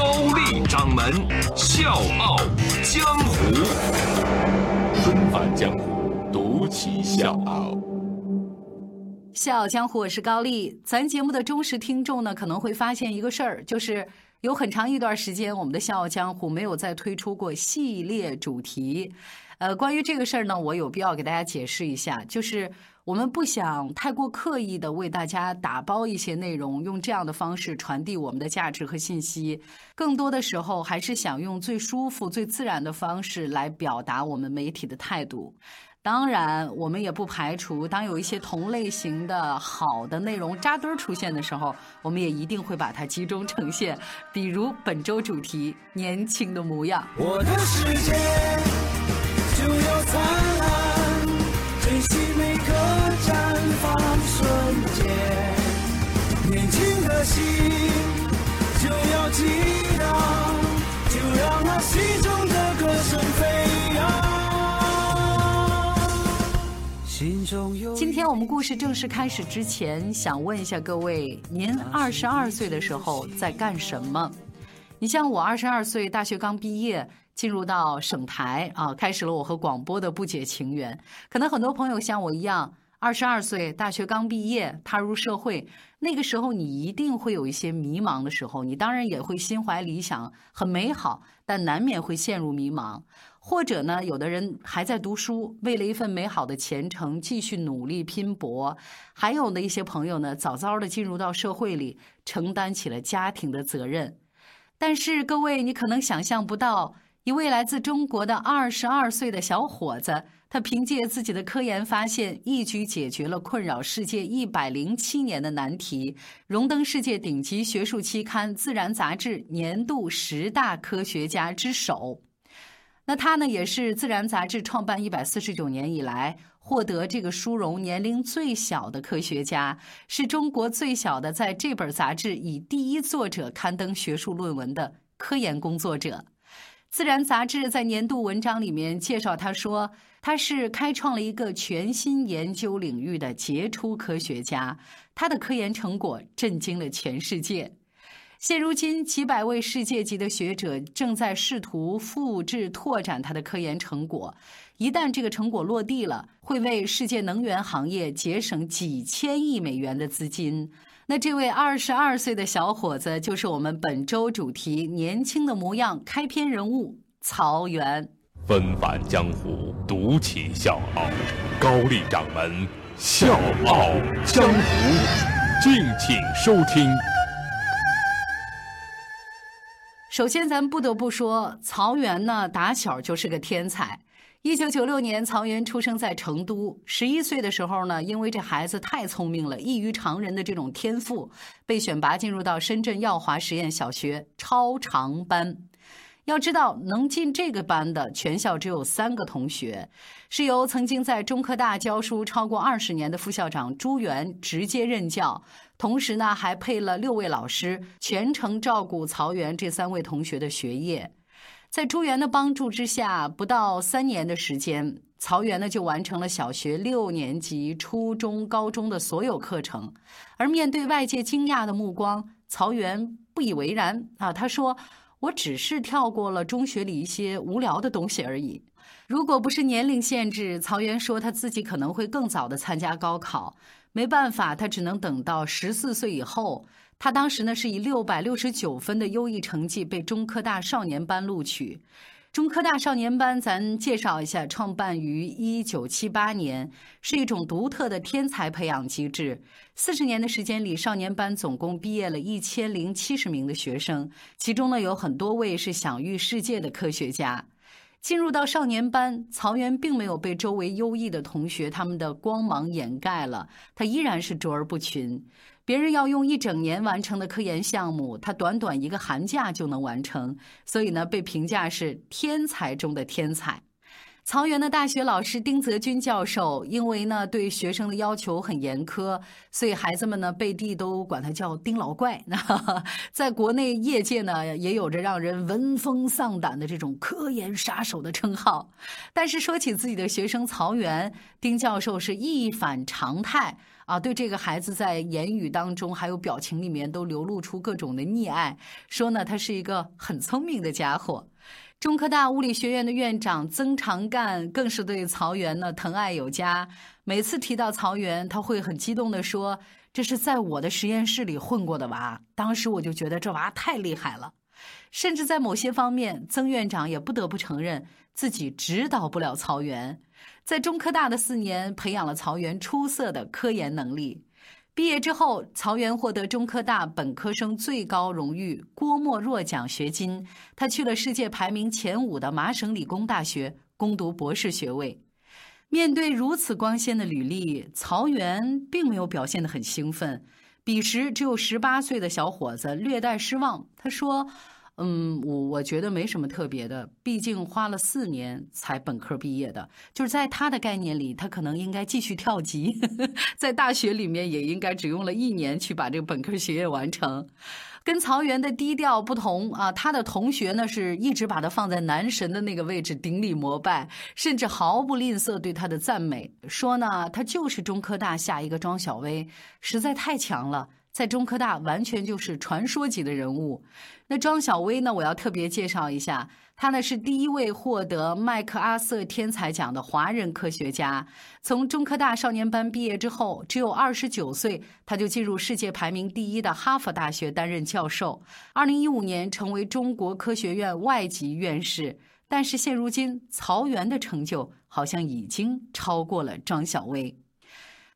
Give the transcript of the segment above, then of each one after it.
高丽掌门笑傲江湖，重返江湖，独骑笑傲。笑傲江湖，我是高丽。咱节目的忠实听众呢，可能会发现一个事儿，就是有很长一段时间，我们的笑傲江湖没有再推出过系列主题。呃，关于这个事儿呢，我有必要给大家解释一下，就是我们不想太过刻意的为大家打包一些内容，用这样的方式传递我们的价值和信息。更多的时候，还是想用最舒服、最自然的方式来表达我们媒体的态度。当然，我们也不排除，当有一些同类型的好的内容扎堆出现的时候，我们也一定会把它集中呈现。比如本周主题“年轻的模样”。我的世界就要灿烂，心就要，就让那心中的歌声飞。今天我们故事正式开始之前，想问一下各位：您二十二岁的时候在干什么？你像我二十二岁，大学刚毕业，进入到省台啊，开始了我和广播的不解情缘。可能很多朋友像我一样，二十二岁，大学刚毕业，踏入社会，那个时候你一定会有一些迷茫的时候，你当然也会心怀理想，很美好，但难免会陷入迷茫。或者呢，有的人还在读书，为了一份美好的前程继续努力拼搏；还有的一些朋友呢，早早的进入到社会里，承担起了家庭的责任。但是各位，你可能想象不到，一位来自中国的二十二岁的小伙子，他凭借自己的科研发现，一举解决了困扰世界一百零七年的难题，荣登世界顶级学术期刊《自然》杂志年度十大科学家之首。那他呢，也是《自然》杂志创办一百四十九年以来获得这个殊荣年龄最小的科学家，是中国最小的在这本杂志以第一作者刊登学术论文的科研工作者。《自然》杂志在年度文章里面介绍他说，他是开创了一个全新研究领域的杰出科学家，他的科研成果震惊了全世界。现如今，几百位世界级的学者正在试图复制、拓展他的科研成果。一旦这个成果落地了，会为世界能源行业节省几千亿美元的资金。那这位二十二岁的小伙子，就是我们本周主题“年轻的模样”开篇人物曹源。纷返江湖，独起笑傲，高丽掌门笑傲江湖，敬请收听。首先，咱不得不说，曹源呢，打小就是个天才。一九九六年，曹源出生在成都。十一岁的时候呢，因为这孩子太聪明了，异于常人的这种天赋，被选拔进入到深圳耀华实验小学超长班。要知道，能进这个班的全校只有三个同学，是由曾经在中科大教书超过二十年的副校长朱元直接任教，同时呢还配了六位老师，全程照顾曹源这三位同学的学业。在朱元的帮助之下，不到三年的时间，曹源呢就完成了小学六年级、初中、高中的所有课程。而面对外界惊讶的目光，曹源不以为然啊，他说。我只是跳过了中学里一些无聊的东西而已。如果不是年龄限制，曹源说他自己可能会更早的参加高考。没办法，他只能等到十四岁以后。他当时呢是以六百六十九分的优异成绩被中科大少年班录取。中科大少年班，咱介绍一下，创办于一九七八年，是一种独特的天才培养机制。四十年的时间里，少年班总共毕业了一千零七十名的学生，其中呢有很多位是享誉世界的科学家。进入到少年班，曹源并没有被周围优异的同学他们的光芒掩盖了，他依然是卓尔不群。别人要用一整年完成的科研项目，他短短一个寒假就能完成，所以呢，被评价是天才中的天才。曹原的大学老师丁泽军教授，因为呢对学生的要求很严苛，所以孩子们呢背地都管他叫丁老怪。那 在国内业界呢，也有着让人闻风丧胆的这种科研杀手的称号。但是说起自己的学生曹原，丁教授是一反常态啊，对这个孩子在言语当中还有表情里面都流露出各种的溺爱，说呢他是一个很聪明的家伙。中科大物理学院的院长曾长干更是对曹原呢疼爱有加。每次提到曹原，他会很激动地说：“这是在我的实验室里混过的娃。”当时我就觉得这娃太厉害了。甚至在某些方面，曾院长也不得不承认自己指导不了曹原。在中科大的四年，培养了曹原出色的科研能力。毕业之后，曹原获得中科大本科生最高荣誉郭沫若奖学金。他去了世界排名前五的麻省理工大学攻读博士学位。面对如此光鲜的履历，曹原并没有表现得很兴奋。彼时只有十八岁的小伙子略带失望，他说。嗯，我我觉得没什么特别的，毕竟花了四年才本科毕业的，就是在他的概念里，他可能应该继续跳级，在大学里面也应该只用了一年去把这个本科学业完成。跟曹原的低调不同啊，他的同学呢是一直把他放在男神的那个位置顶礼膜拜，甚至毫不吝啬对他的赞美，说呢他就是中科大下一个庄小薇，实在太强了。在中科大完全就是传说级的人物。那庄小薇呢？我要特别介绍一下，她呢是第一位获得麦克阿瑟天才奖的华人科学家。从中科大少年班毕业之后，只有二十九岁，他就进入世界排名第一的哈佛大学担任教授。二零一五年成为中国科学院外籍院士。但是现如今，曹原的成就好像已经超过了庄小薇。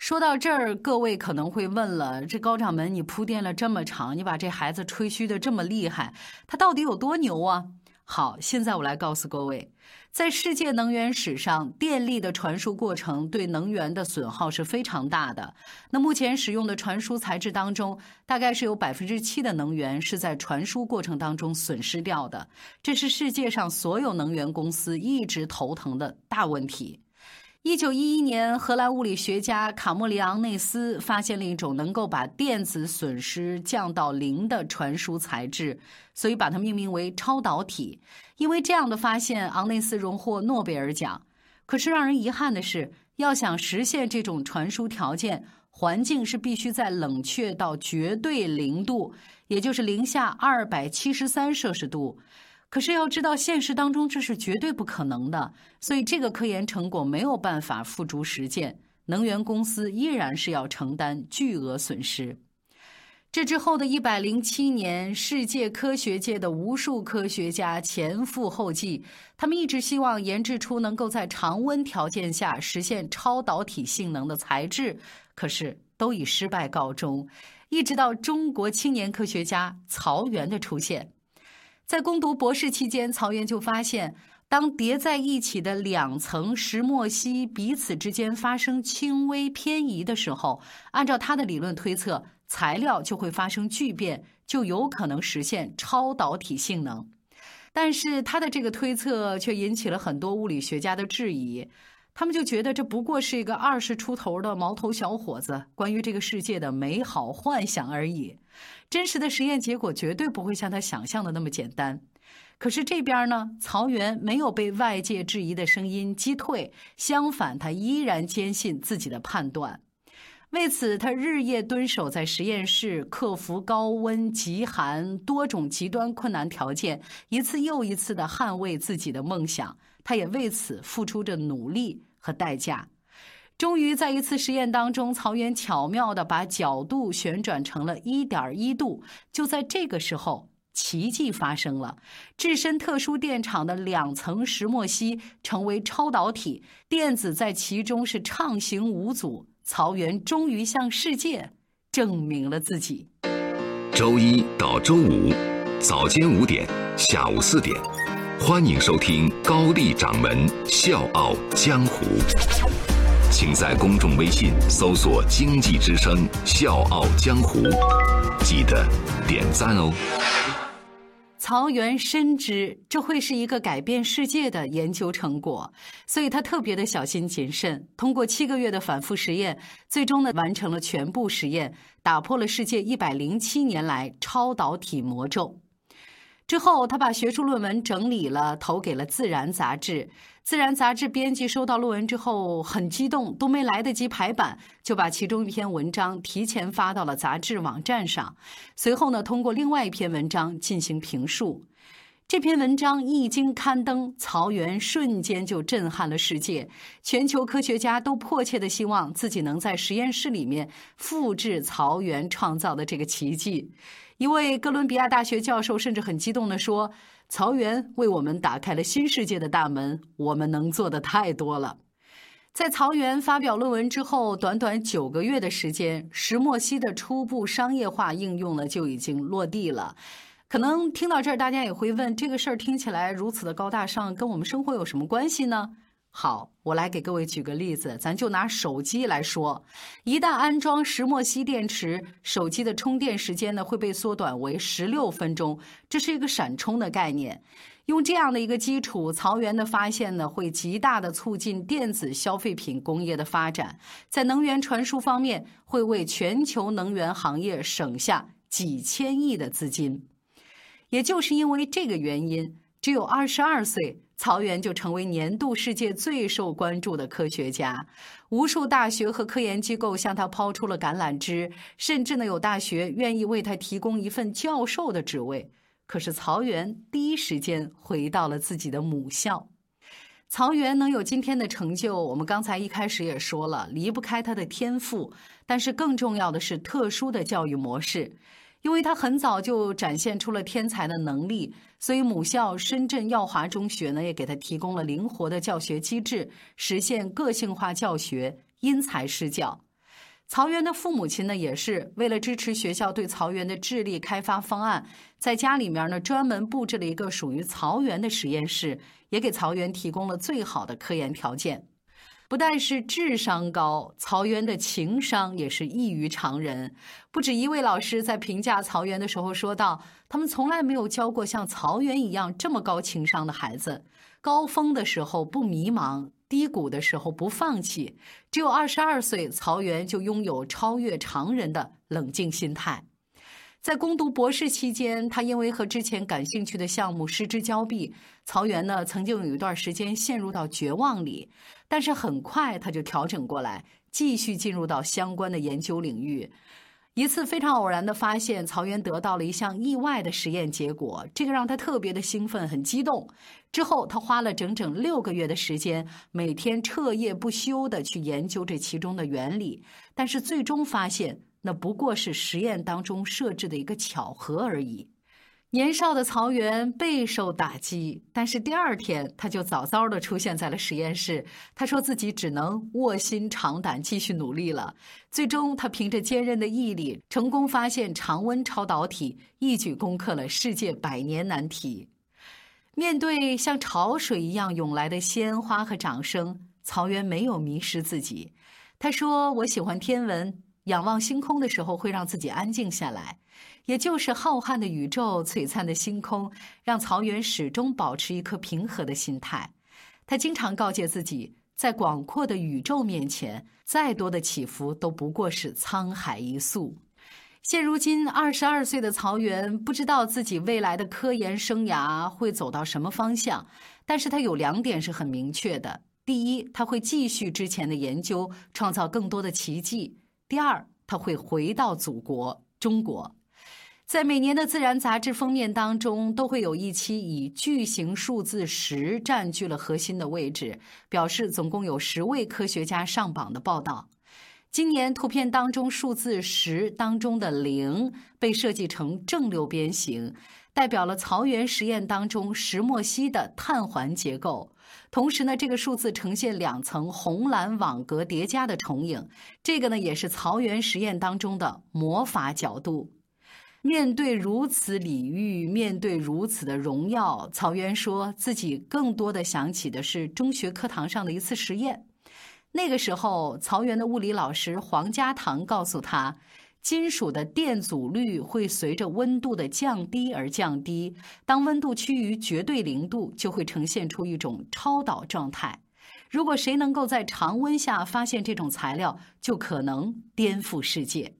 说到这儿，各位可能会问了：这高掌门，你铺垫了这么长，你把这孩子吹嘘的这么厉害，他到底有多牛啊？好，现在我来告诉各位，在世界能源史上，电力的传输过程对能源的损耗是非常大的。那目前使用的传输材质当中，大概是有百分之七的能源是在传输过程当中损失掉的，这是世界上所有能源公司一直头疼的大问题。一九一一年，荷兰物理学家卡莫里昂内斯发现了一种能够把电子损失降到零的传输材质，所以把它命名为超导体。因为这样的发现，昂内斯荣获诺贝尔奖。可是让人遗憾的是，要想实现这种传输条件，环境是必须在冷却到绝对零度，也就是零下二百七十三摄氏度。可是要知道，现实当中这是绝对不可能的，所以这个科研成果没有办法付诸实践，能源公司依然是要承担巨额损失。这之后的一百零七年，世界科学界的无数科学家前赴后继，他们一直希望研制出能够在常温条件下实现超导体性能的材质，可是都以失败告终。一直到中国青年科学家曹原的出现。在攻读博士期间，曹原就发现，当叠在一起的两层石墨烯彼此之间发生轻微偏移的时候，按照他的理论推测，材料就会发生聚变，就有可能实现超导体性能。但是他的这个推测却引起了很多物理学家的质疑。他们就觉得这不过是一个二十出头的毛头小伙子关于这个世界的美好幻想而已，真实的实验结果绝对不会像他想象的那么简单。可是这边呢，曹原没有被外界质疑的声音击退，相反，他依然坚信自己的判断。为此，他日夜蹲守在实验室，克服高温、极寒多种极端困难条件，一次又一次地捍卫自己的梦想。他也为此付出着努力和代价。终于在一次实验当中，曹原巧妙地把角度旋转成了一点一度。就在这个时候，奇迹发生了：置身特殊电场的两层石墨烯成为超导体，电子在其中是畅行无阻。曹原终于向世界证明了自己。周一到周五早间五点，下午四点。欢迎收听高丽掌门笑傲江湖。请在公众微信搜索“经济之声笑傲江湖”，记得点赞哦。曹原深知这会是一个改变世界的研究成果，所以他特别的小心谨慎。通过七个月的反复实验，最终呢完成了全部实验，打破了世界一百零七年来超导体魔咒。之后，他把学术论文整理了，投给了《自然》杂志。《自然》杂志编辑收到论文之后很激动，都没来得及排版，就把其中一篇文章提前发到了杂志网站上。随后呢，通过另外一篇文章进行评述。这篇文章一经刊登，曹原瞬间就震撼了世界。全球科学家都迫切的希望自己能在实验室里面复制曹原创造的这个奇迹。一位哥伦比亚大学教授甚至很激动地说：“曹原为我们打开了新世界的大门，我们能做的太多了。”在曹原发表论文之后，短短九个月的时间，石墨烯的初步商业化应用呢就已经落地了。可能听到这儿，大家也会问：这个事儿听起来如此的高大上，跟我们生活有什么关系呢？好，我来给各位举个例子，咱就拿手机来说，一旦安装石墨烯电池，手机的充电时间呢会被缩短为十六分钟，这是一个闪充的概念。用这样的一个基础，曹原的发现呢会极大的促进电子消费品工业的发展，在能源传输方面会为全球能源行业省下几千亿的资金。也就是因为这个原因，只有二十二岁。曹原就成为年度世界最受关注的科学家，无数大学和科研机构向他抛出了橄榄枝，甚至呢有大学愿意为他提供一份教授的职位。可是曹原第一时间回到了自己的母校。曹原能有今天的成就，我们刚才一开始也说了，离不开他的天赋，但是更重要的是特殊的教育模式。因为他很早就展现出了天才的能力，所以母校深圳耀华中学呢也给他提供了灵活的教学机制，实现个性化教学，因材施教。曹源的父母亲呢也是为了支持学校对曹源的智力开发方案，在家里面呢专门布置了一个属于曹源的实验室，也给曹源提供了最好的科研条件。不但是智商高，曹原的情商也是异于常人。不止一位老师在评价曹原的时候说道：“他们从来没有教过像曹原一样这么高情商的孩子。高峰的时候不迷茫，低谷的时候不放弃。只有二十二岁，曹原就拥有超越常人的冷静心态。”在攻读博士期间，他因为和之前感兴趣的项目失之交臂，曹原呢曾经有一段时间陷入到绝望里。但是很快他就调整过来，继续进入到相关的研究领域。一次非常偶然的发现，曹原得到了一项意外的实验结果，这个让他特别的兴奋，很激动。之后他花了整整六个月的时间，每天彻夜不休的去研究这其中的原理。但是最终发现。那不过是实验当中设置的一个巧合而已。年少的曹原备受打击，但是第二天他就早早的出现在了实验室。他说自己只能卧薪尝胆继续努力了。最终，他凭着坚韧的毅力，成功发现常温超导体，一举攻克了世界百年难题。面对像潮水一样涌来的鲜花和掌声，曹原没有迷失自己。他说：“我喜欢天文。”仰望星空的时候，会让自己安静下来，也就是浩瀚的宇宙、璀璨的星空，让曹原始终保持一颗平和的心态。他经常告诫自己，在广阔的宇宙面前，再多的起伏都不过是沧海一粟。现如今，二十二岁的曹原不知道自己未来的科研生涯会走到什么方向，但是他有两点是很明确的：第一，他会继续之前的研究，创造更多的奇迹。第二，他会回到祖国中国，在每年的《自然》杂志封面当中，都会有一期以巨型数字十占据了核心的位置，表示总共有十位科学家上榜的报道。今年图片当中数字十当中的零被设计成正六边形，代表了曹原实验当中石墨烯的碳环结构。同时呢，这个数字呈现两层红蓝网格叠加的重影，这个呢也是曹原实验当中的魔法角度。面对如此礼遇，面对如此的荣耀，曹原说自己更多的想起的是中学课堂上的一次实验。那个时候，曹原的物理老师黄家堂告诉他，金属的电阻率会随着温度的降低而降低。当温度趋于绝对零度，就会呈现出一种超导状态。如果谁能够在常温下发现这种材料，就可能颠覆世界。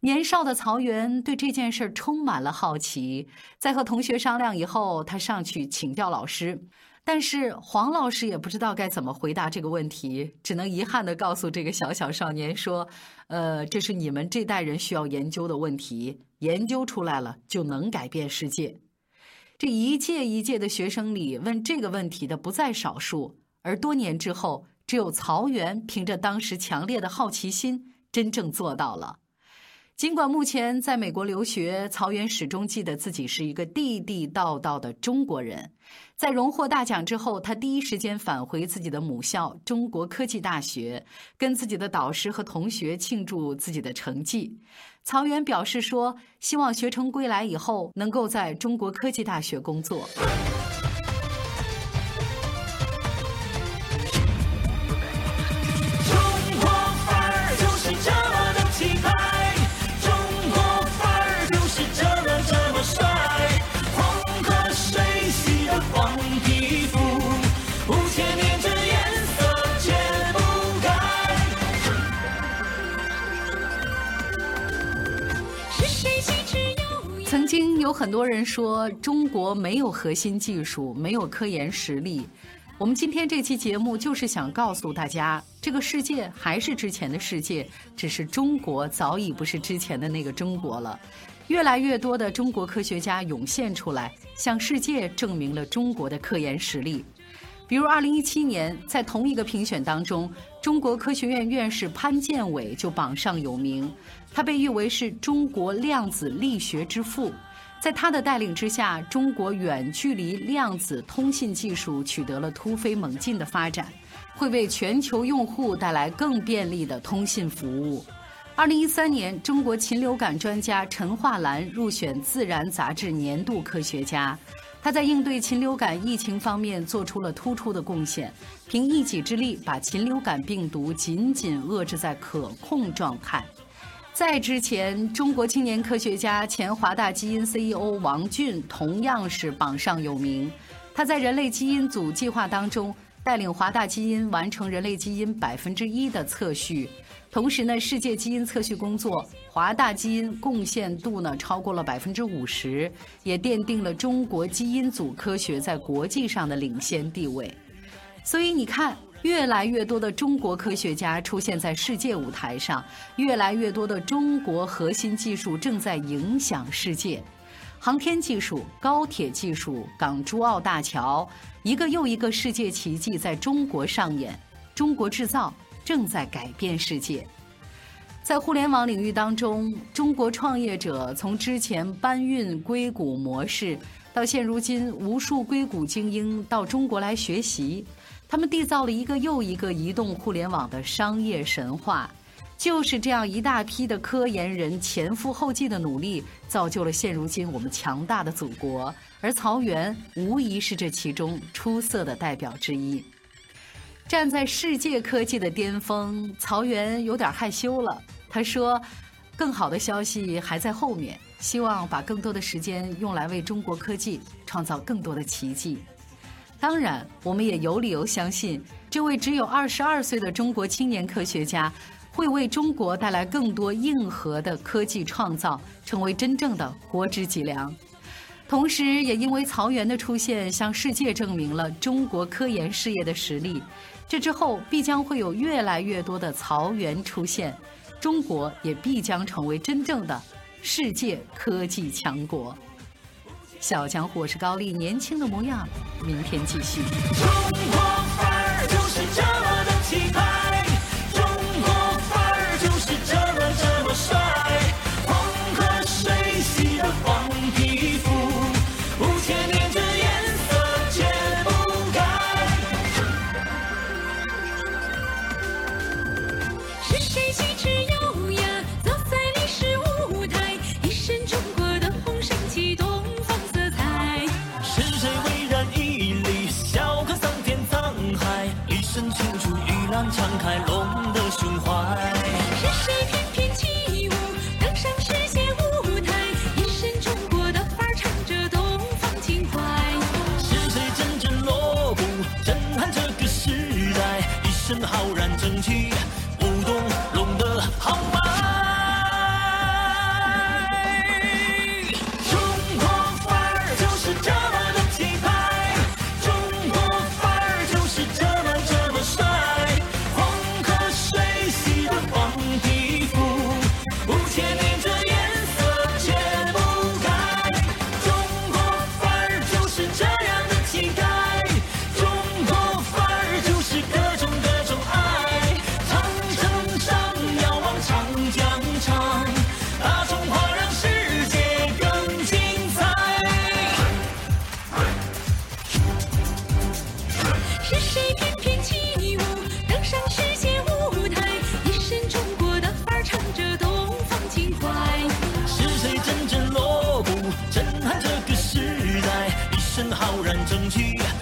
年少的曹原对这件事充满了好奇，在和同学商量以后，他上去请教老师。但是黄老师也不知道该怎么回答这个问题，只能遗憾地告诉这个小小少年说：“呃，这是你们这代人需要研究的问题，研究出来了就能改变世界。”这一届一届的学生里，问这个问题的不在少数。而多年之后，只有曹原凭着当时强烈的好奇心，真正做到了。尽管目前在美国留学，曹原始终记得自己是一个地地道道的中国人。在荣获大奖之后，他第一时间返回自己的母校中国科技大学，跟自己的导师和同学庆祝自己的成绩。曹原表示说：“希望学成归来以后，能够在中国科技大学工作。”很多人说中国没有核心技术，没有科研实力。我们今天这期节目就是想告诉大家，这个世界还是之前的世界，只是中国早已不是之前的那个中国了。越来越多的中国科学家涌现出来，向世界证明了中国的科研实力。比如2017年，在同一个评选当中，中国科学院院士潘建伟就榜上有名。他被誉为是中国量子力学之父，在他的带领之下，中国远距离量子通信技术取得了突飞猛进的发展，会为全球用户带来更便利的通信服务。二零一三年，中国禽流感专家陈化兰入选《自然》杂志年度科学家，他在应对禽流感疫情方面做出了突出的贡献，凭一己之力把禽流感病毒紧紧遏制在可控状态。在之前，中国青年科学家、前华大基因 CEO 王俊同样是榜上有名。他在人类基因组计划当中，带领华大基因完成人类基因百分之一的测序。同时呢，世界基因测序工作，华大基因贡献度呢超过了百分之五十，也奠定了中国基因组科学在国际上的领先地位。所以你看。越来越多的中国科学家出现在世界舞台上，越来越多的中国核心技术正在影响世界。航天技术、高铁技术、港珠澳大桥，一个又一个世界奇迹在中国上演。中国制造正在改变世界。在互联网领域当中，中国创业者从之前搬运硅谷模式，到现如今无数硅谷精英到中国来学习。他们缔造了一个又一个移动互联网的商业神话，就是这样一大批的科研人前赴后继的努力，造就了现如今我们强大的祖国。而曹原无疑是这其中出色的代表之一。站在世界科技的巅峰，曹原有点害羞了。他说：“更好的消息还在后面，希望把更多的时间用来为中国科技创造更多的奇迹。”当然，我们也有理由相信，这位只有二十二岁的中国青年科学家，会为中国带来更多硬核的科技创造，成为真正的国之脊梁。同时，也因为曹原的出现，向世界证明了中国科研事业的实力。这之后，必将会有越来越多的曹原出现，中国也必将成为真正的世界科技强国。小强或，是高丽，年轻的模样。明天继续。中国范儿就是这么的气派，争取。